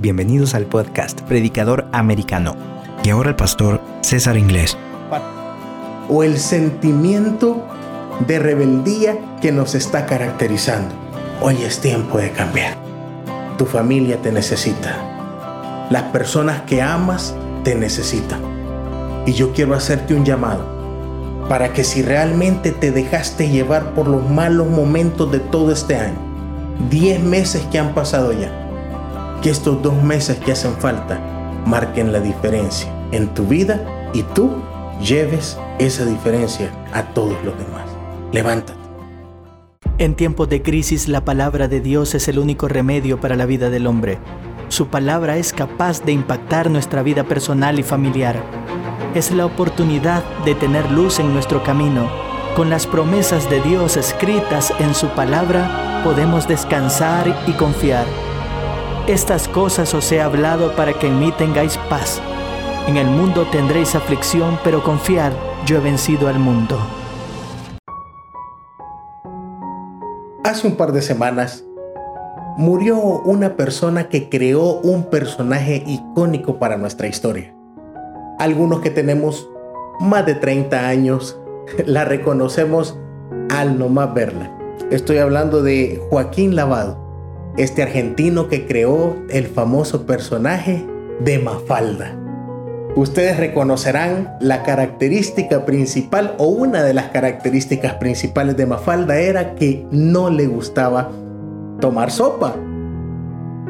Bienvenidos al podcast Predicador Americano. Y ahora el pastor César Inglés. O el sentimiento de rebeldía que nos está caracterizando. Hoy es tiempo de cambiar. Tu familia te necesita. Las personas que amas te necesitan. Y yo quiero hacerte un llamado para que si realmente te dejaste llevar por los malos momentos de todo este año, 10 meses que han pasado ya, que estos dos meses que hacen falta marquen la diferencia en tu vida y tú lleves esa diferencia a todos los demás. Levántate. En tiempos de crisis la palabra de Dios es el único remedio para la vida del hombre. Su palabra es capaz de impactar nuestra vida personal y familiar. Es la oportunidad de tener luz en nuestro camino. Con las promesas de Dios escritas en su palabra, podemos descansar y confiar. Estas cosas os he hablado para que en mí tengáis paz. En el mundo tendréis aflicción, pero confiad, yo he vencido al mundo. Hace un par de semanas murió una persona que creó un personaje icónico para nuestra historia. Algunos que tenemos más de 30 años la reconocemos al nomás verla. Estoy hablando de Joaquín Lavado este argentino que creó el famoso personaje de Mafalda. Ustedes reconocerán la característica principal o una de las características principales de Mafalda era que no le gustaba tomar sopa.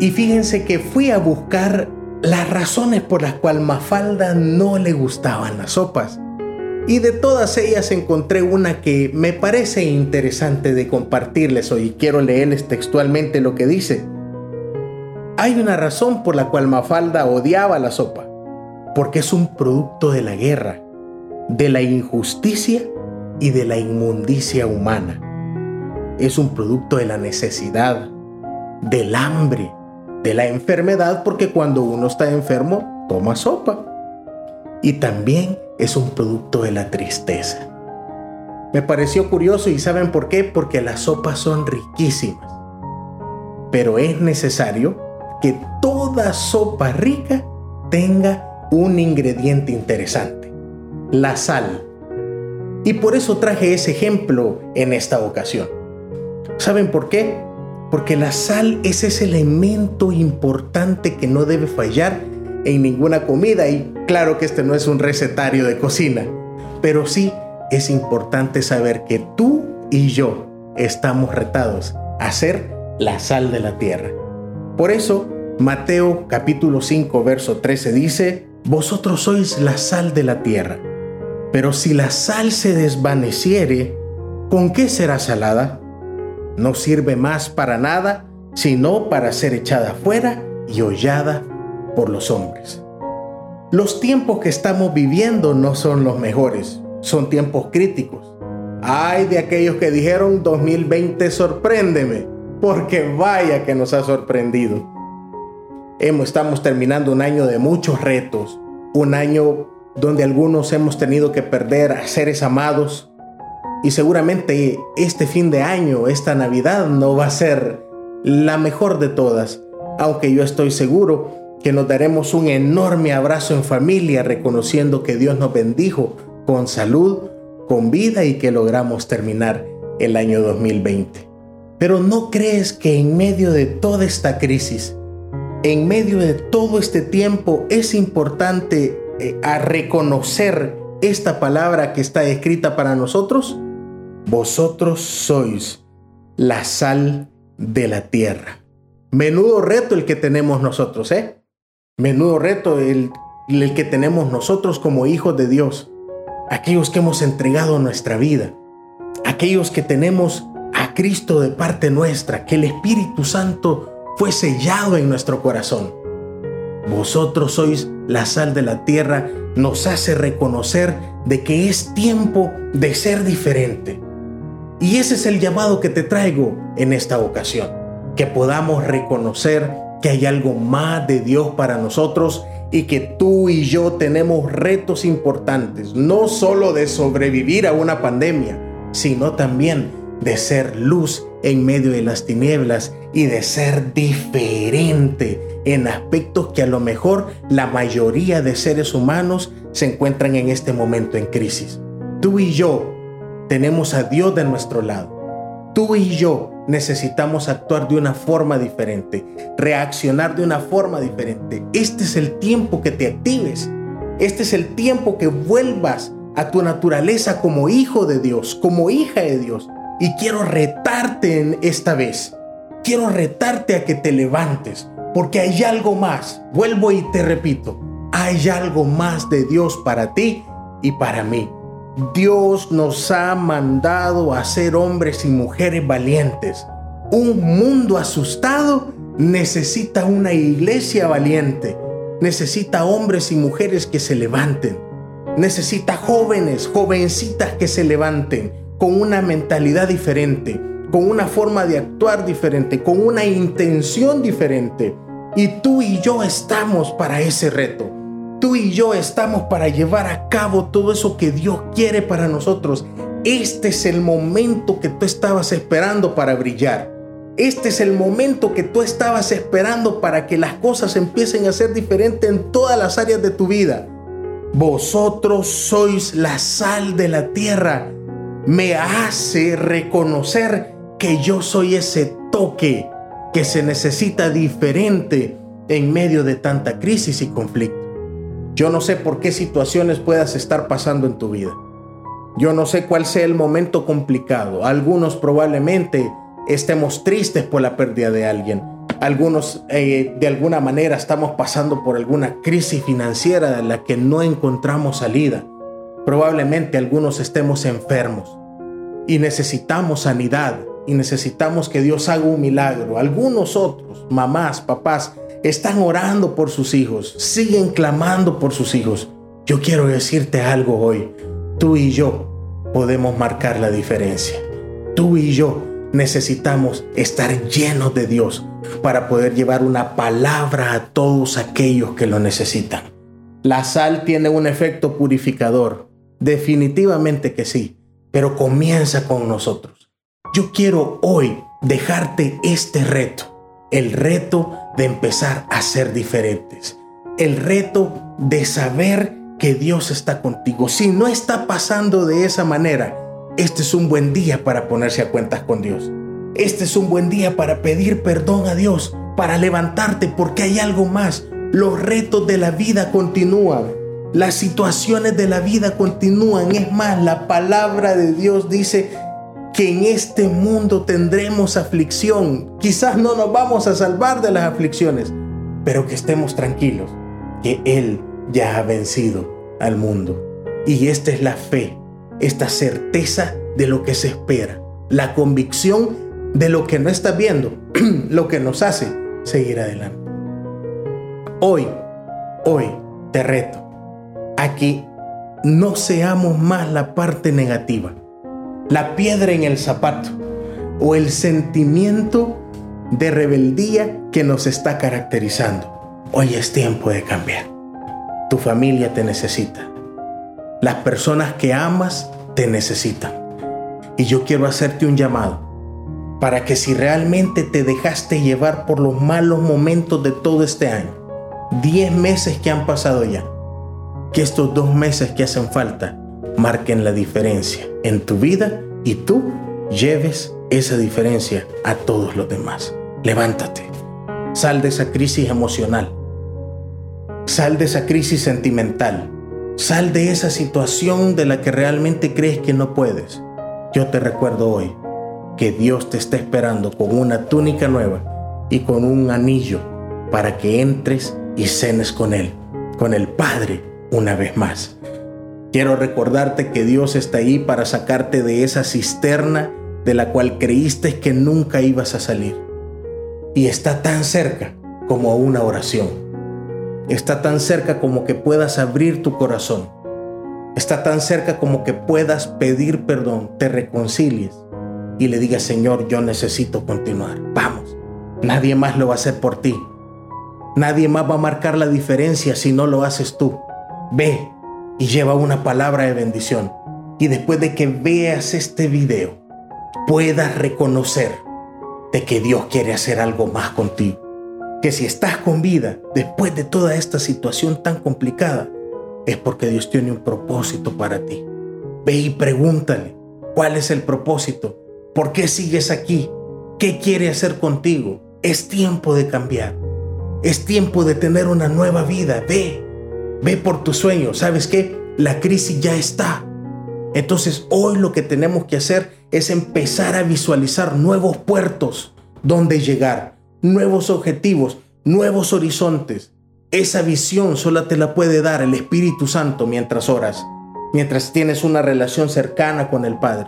Y fíjense que fui a buscar las razones por las cuales Mafalda no le gustaban las sopas. Y de todas ellas encontré una que me parece interesante de compartirles hoy. Quiero leerles textualmente lo que dice. Hay una razón por la cual Mafalda odiaba la sopa. Porque es un producto de la guerra, de la injusticia y de la inmundicia humana. Es un producto de la necesidad, del hambre, de la enfermedad, porque cuando uno está enfermo, toma sopa. Y también es un producto de la tristeza. Me pareció curioso y ¿saben por qué? Porque las sopas son riquísimas. Pero es necesario que toda sopa rica tenga un ingrediente interesante, la sal. Y por eso traje ese ejemplo en esta ocasión. ¿Saben por qué? Porque la sal es ese elemento importante que no debe fallar en ninguna comida y claro que este no es un recetario de cocina, pero sí es importante saber que tú y yo estamos retados a ser la sal de la tierra. Por eso, Mateo capítulo 5 verso 13 dice, Vosotros sois la sal de la tierra, pero si la sal se desvaneciere, ¿con qué será salada? No sirve más para nada, sino para ser echada fuera y hollada por los hombres. Los tiempos que estamos viviendo no son los mejores, son tiempos críticos. Ay de aquellos que dijeron 2020 sorpréndeme, porque vaya que nos ha sorprendido. Estamos terminando un año de muchos retos, un año donde algunos hemos tenido que perder a seres amados y seguramente este fin de año, esta Navidad no va a ser la mejor de todas, aunque yo estoy seguro que nos daremos un enorme abrazo en familia reconociendo que Dios nos bendijo con salud, con vida y que logramos terminar el año 2020. Pero ¿no crees que en medio de toda esta crisis, en medio de todo este tiempo, es importante eh, a reconocer esta palabra que está escrita para nosotros? Vosotros sois la sal de la tierra. Menudo reto el que tenemos nosotros, ¿eh? Menudo reto el, el que tenemos nosotros como hijos de Dios, aquellos que hemos entregado nuestra vida, aquellos que tenemos a Cristo de parte nuestra, que el Espíritu Santo fue sellado en nuestro corazón. Vosotros sois la sal de la tierra, nos hace reconocer de que es tiempo de ser diferente. Y ese es el llamado que te traigo en esta ocasión, que podamos reconocer que hay algo más de Dios para nosotros y que tú y yo tenemos retos importantes, no solo de sobrevivir a una pandemia, sino también de ser luz en medio de las tinieblas y de ser diferente en aspectos que a lo mejor la mayoría de seres humanos se encuentran en este momento en crisis. Tú y yo tenemos a Dios de nuestro lado. Tú y yo necesitamos actuar de una forma diferente, reaccionar de una forma diferente. Este es el tiempo que te actives. Este es el tiempo que vuelvas a tu naturaleza como hijo de Dios, como hija de Dios. Y quiero retarte en esta vez. Quiero retarte a que te levantes, porque hay algo más. Vuelvo y te repito, hay algo más de Dios para ti y para mí. Dios nos ha mandado a ser hombres y mujeres valientes. Un mundo asustado necesita una iglesia valiente. Necesita hombres y mujeres que se levanten. Necesita jóvenes, jovencitas que se levanten con una mentalidad diferente, con una forma de actuar diferente, con una intención diferente. Y tú y yo estamos para ese reto. Tú y yo estamos para llevar a cabo todo eso que Dios quiere para nosotros. Este es el momento que tú estabas esperando para brillar. Este es el momento que tú estabas esperando para que las cosas empiecen a ser diferentes en todas las áreas de tu vida. Vosotros sois la sal de la tierra me hace reconocer que yo soy ese toque que se necesita diferente en medio de tanta crisis y conflicto. Yo no sé por qué situaciones puedas estar pasando en tu vida. Yo no sé cuál sea el momento complicado. Algunos probablemente estemos tristes por la pérdida de alguien. Algunos eh, de alguna manera estamos pasando por alguna crisis financiera de la que no encontramos salida. Probablemente algunos estemos enfermos y necesitamos sanidad y necesitamos que Dios haga un milagro. Algunos otros, mamás, papás, están orando por sus hijos, siguen clamando por sus hijos. Yo quiero decirte algo hoy. Tú y yo podemos marcar la diferencia. Tú y yo necesitamos estar llenos de Dios para poder llevar una palabra a todos aquellos que lo necesitan. La sal tiene un efecto purificador, Definitivamente que sí, pero comienza con nosotros. Yo quiero hoy dejarte este reto, el reto de empezar a ser diferentes, el reto de saber que Dios está contigo. Si no está pasando de esa manera, este es un buen día para ponerse a cuentas con Dios. Este es un buen día para pedir perdón a Dios, para levantarte porque hay algo más. Los retos de la vida continúan. Las situaciones de la vida continúan. Es más, la palabra de Dios dice que en este mundo tendremos aflicción. Quizás no nos vamos a salvar de las aflicciones, pero que estemos tranquilos, que Él ya ha vencido al mundo. Y esta es la fe, esta certeza de lo que se espera, la convicción de lo que no estás viendo, lo que nos hace seguir adelante. Hoy, hoy te reto a que no seamos más la parte negativa, la piedra en el zapato o el sentimiento de rebeldía que nos está caracterizando. Hoy es tiempo de cambiar. Tu familia te necesita. Las personas que amas te necesitan. Y yo quiero hacerte un llamado para que si realmente te dejaste llevar por los malos momentos de todo este año, 10 meses que han pasado ya, que estos dos meses que hacen falta marquen la diferencia en tu vida y tú lleves esa diferencia a todos los demás. Levántate, sal de esa crisis emocional, sal de esa crisis sentimental, sal de esa situación de la que realmente crees que no puedes. Yo te recuerdo hoy que Dios te está esperando con una túnica nueva y con un anillo para que entres y cenes con Él, con el Padre una vez más. Quiero recordarte que Dios está ahí para sacarte de esa cisterna de la cual creíste que nunca ibas a salir. Y está tan cerca como una oración. Está tan cerca como que puedas abrir tu corazón. Está tan cerca como que puedas pedir perdón, te reconcilies y le digas, Señor, yo necesito continuar. Vamos, nadie más lo va a hacer por ti. Nadie más va a marcar la diferencia si no lo haces tú. Ve y lleva una palabra de bendición. Y después de que veas este video, puedas reconocer de que Dios quiere hacer algo más contigo. Que si estás con vida después de toda esta situación tan complicada, es porque Dios tiene un propósito para ti. Ve y pregúntale, ¿cuál es el propósito? ¿Por qué sigues aquí? ¿Qué quiere hacer contigo? Es tiempo de cambiar. Es tiempo de tener una nueva vida. Ve, ve por tu sueño. ¿Sabes qué? La crisis ya está. Entonces hoy lo que tenemos que hacer es empezar a visualizar nuevos puertos donde llegar, nuevos objetivos, nuevos horizontes. Esa visión solo te la puede dar el Espíritu Santo mientras oras, mientras tienes una relación cercana con el Padre.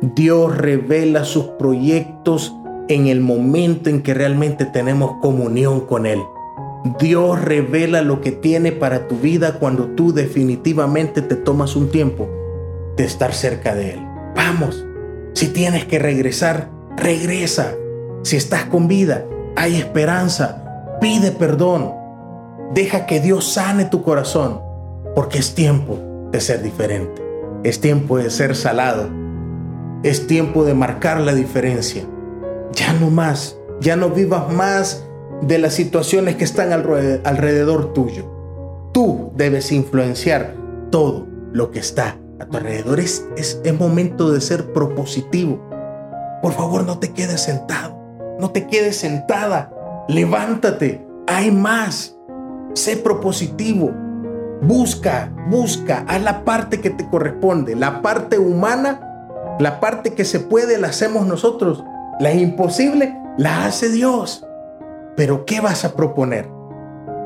Dios revela sus proyectos en el momento en que realmente tenemos comunión con Él. Dios revela lo que tiene para tu vida cuando tú definitivamente te tomas un tiempo de estar cerca de Él. Vamos, si tienes que regresar, regresa. Si estás con vida, hay esperanza. Pide perdón. Deja que Dios sane tu corazón, porque es tiempo de ser diferente. Es tiempo de ser salado. Es tiempo de marcar la diferencia. Ya no más, ya no vivas más de las situaciones que están alrededor tuyo. Tú debes influenciar todo lo que está a tu alrededor. Es, es, momento de ser propositivo. Por favor, no te quedes sentado. No te quedes sentada. Levántate. Hay más. Sé propositivo. Busca, busca. Haz la parte que te corresponde. La parte humana, la parte que se puede, la hacemos nosotros. La imposible, la hace Dios. Pero ¿qué vas a proponer?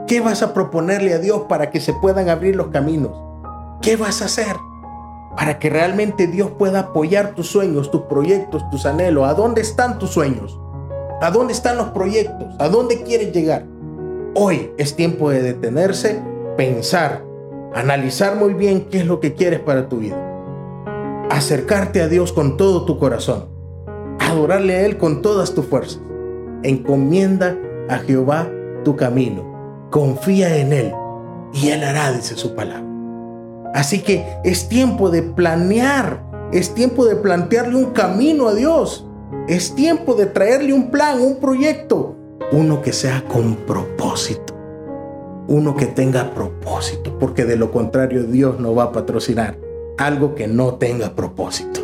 ¿Qué vas a proponerle a Dios para que se puedan abrir los caminos? ¿Qué vas a hacer? para que realmente Dios pueda apoyar tus sueños, tus proyectos, tus anhelos. ¿A dónde están tus sueños? ¿A dónde están los proyectos? ¿A dónde quieres llegar? Hoy es tiempo de detenerse, pensar, analizar muy bien qué es lo que quieres para tu vida. Acercarte a Dios con todo tu corazón. Adorarle a Él con todas tus fuerzas. Encomienda a Jehová tu camino. Confía en Él y Él hará, dice su palabra. Así que es tiempo de planear, es tiempo de plantearle un camino a Dios, es tiempo de traerle un plan, un proyecto, uno que sea con propósito, uno que tenga propósito, porque de lo contrario Dios no va a patrocinar algo que no tenga propósito.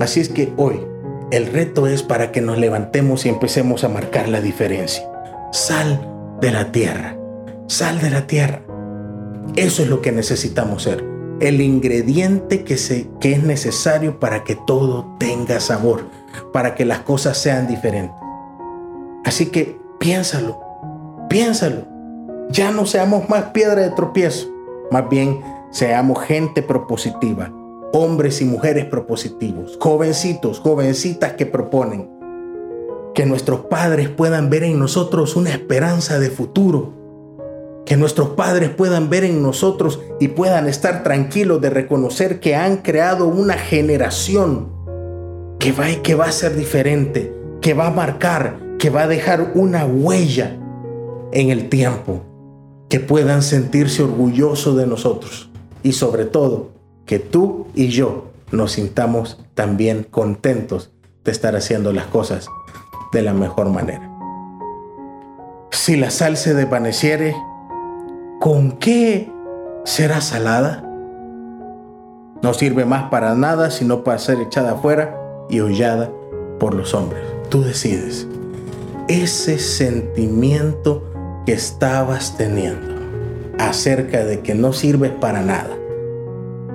Así es que hoy el reto es para que nos levantemos y empecemos a marcar la diferencia. Sal de la tierra, sal de la tierra. Eso es lo que necesitamos ser. El ingrediente que, se, que es necesario para que todo tenga sabor, para que las cosas sean diferentes. Así que piénsalo, piénsalo. Ya no seamos más piedra de tropiezo, más bien seamos gente propositiva, hombres y mujeres propositivos, jovencitos, jovencitas que proponen. Que nuestros padres puedan ver en nosotros una esperanza de futuro. Que nuestros padres puedan ver en nosotros y puedan estar tranquilos de reconocer que han creado una generación que va, que va a ser diferente, que va a marcar, que va a dejar una huella en el tiempo, que puedan sentirse orgullosos de nosotros. Y sobre todo que tú y yo nos sintamos también contentos de estar haciendo las cosas de la mejor manera. Si la sal se desvaneciere, ¿con qué será salada? No sirve más para nada sino para ser echada afuera y hollada por los hombres. Tú decides. Ese sentimiento que estabas teniendo acerca de que no sirves para nada.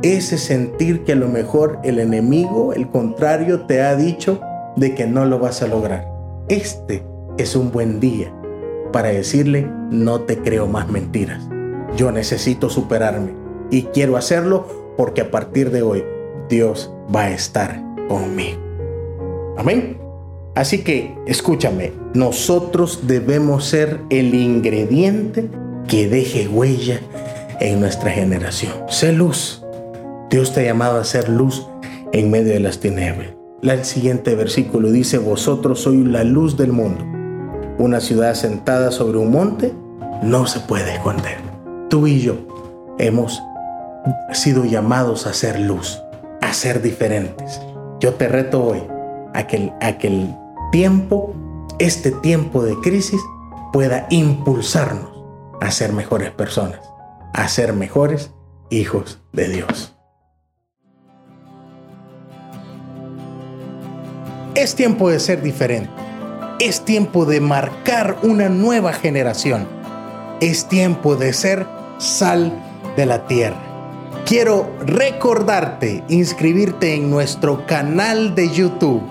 Ese sentir que a lo mejor el enemigo, el contrario, te ha dicho de que no lo vas a lograr. Este es un buen día para decirle, no te creo más mentiras. Yo necesito superarme y quiero hacerlo porque a partir de hoy Dios va a estar conmigo. Amén. Así que escúchame, nosotros debemos ser el ingrediente que deje huella en nuestra generación. Sé luz. Dios te ha llamado a ser luz en medio de las tinieblas. El siguiente versículo dice, vosotros sois la luz del mundo. Una ciudad sentada sobre un monte no se puede esconder. Tú y yo hemos sido llamados a ser luz, a ser diferentes. Yo te reto hoy a que, a que el tiempo, este tiempo de crisis, pueda impulsarnos a ser mejores personas, a ser mejores hijos de Dios. Es tiempo de ser diferente. Es tiempo de marcar una nueva generación. Es tiempo de ser sal de la tierra. Quiero recordarte inscribirte en nuestro canal de YouTube,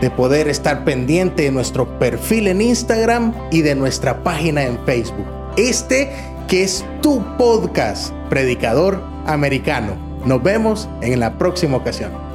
de poder estar pendiente de nuestro perfil en Instagram y de nuestra página en Facebook. Este que es tu podcast, Predicador Americano. Nos vemos en la próxima ocasión.